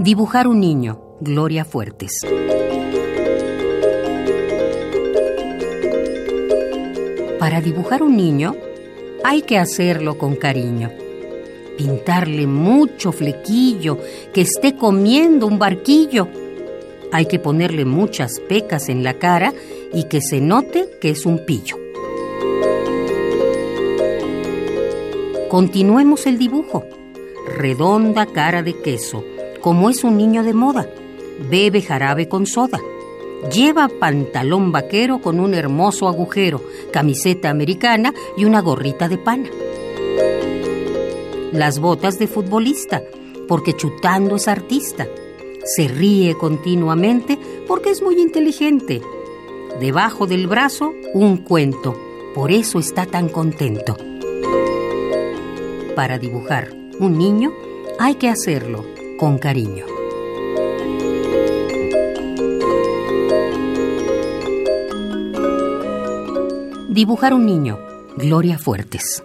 Dibujar un niño, Gloria Fuertes. Para dibujar un niño hay que hacerlo con cariño. Pintarle mucho flequillo, que esté comiendo un barquillo. Hay que ponerle muchas pecas en la cara y que se note que es un pillo. Continuemos el dibujo. Redonda cara de queso, como es un niño de moda. Bebe jarabe con soda. Lleva pantalón vaquero con un hermoso agujero, camiseta americana y una gorrita de pana. Las botas de futbolista, porque chutando es artista. Se ríe continuamente porque es muy inteligente. Debajo del brazo, un cuento. Por eso está tan contento. Para dibujar un niño, hay que hacerlo con cariño. Dibujar un niño. Gloria Fuertes.